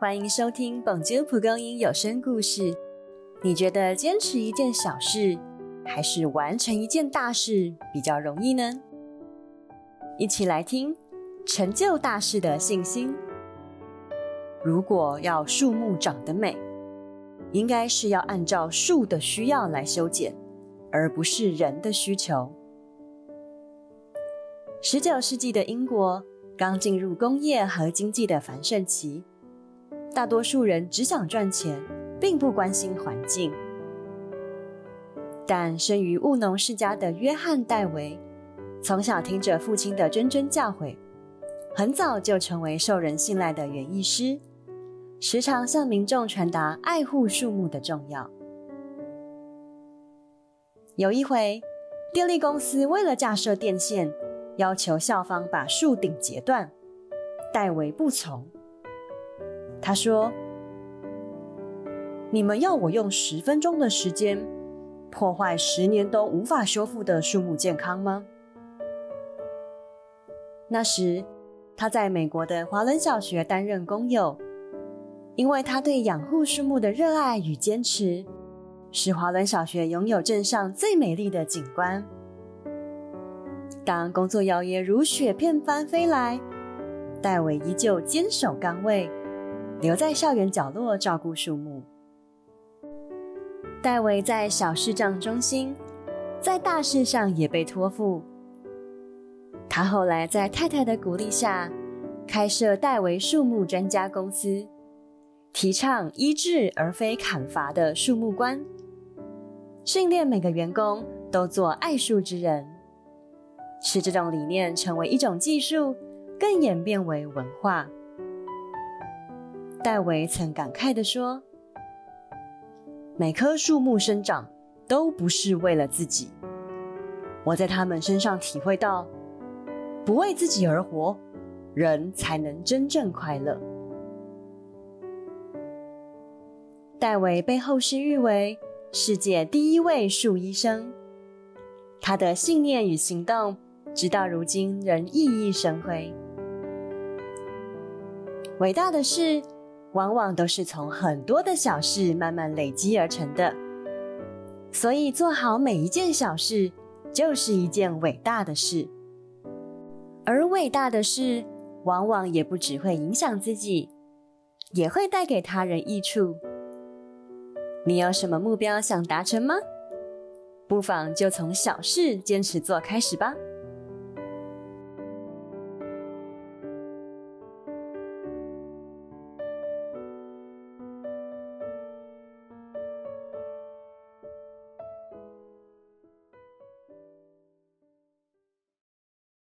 欢迎收听本节蒲公英有声故事。你觉得坚持一件小事，还是完成一件大事比较容易呢？一起来听成就大事的信心。如果要树木长得美，应该是要按照树的需要来修剪，而不是人的需求。十九世纪的英国刚进入工业和经济的繁盛期。大多数人只想赚钱，并不关心环境。但生于务农世家的约翰·戴维，从小听着父亲的谆谆教诲，很早就成为受人信赖的园艺师，时常向民众传达爱护树木的重要。有一回，电力公司为了架设电线，要求校方把树顶截断，戴维不从。他说：“你们要我用十分钟的时间破坏十年都无法修复的树木健康吗？”那时他在美国的华伦小学担任工友，因为他对养护树木的热爱与坚持，使华伦小学拥有镇上最美丽的景观。当工作邀约如雪片般飞来，戴维依旧坚守岗位。留在校园角落照顾树木。戴维在小事上中心，在大事上也被托付。他后来在太太的鼓励下，开设戴维树木专家公司，提倡医治而非砍伐的树木观，训练每个员工都做爱树之人，使这种理念成为一种技术，更演变为文化。戴维曾感慨地说：“每棵树木生长都不是为了自己，我在他们身上体会到，不为自己而活，人才能真正快乐。”戴维被后世誉为世界第一位树医生，他的信念与行动，直到如今仍熠熠生辉。伟大的是。往往都是从很多的小事慢慢累积而成的，所以做好每一件小事就是一件伟大的事。而伟大的事，往往也不只会影响自己，也会带给他人益处。你有什么目标想达成吗？不妨就从小事坚持做开始吧。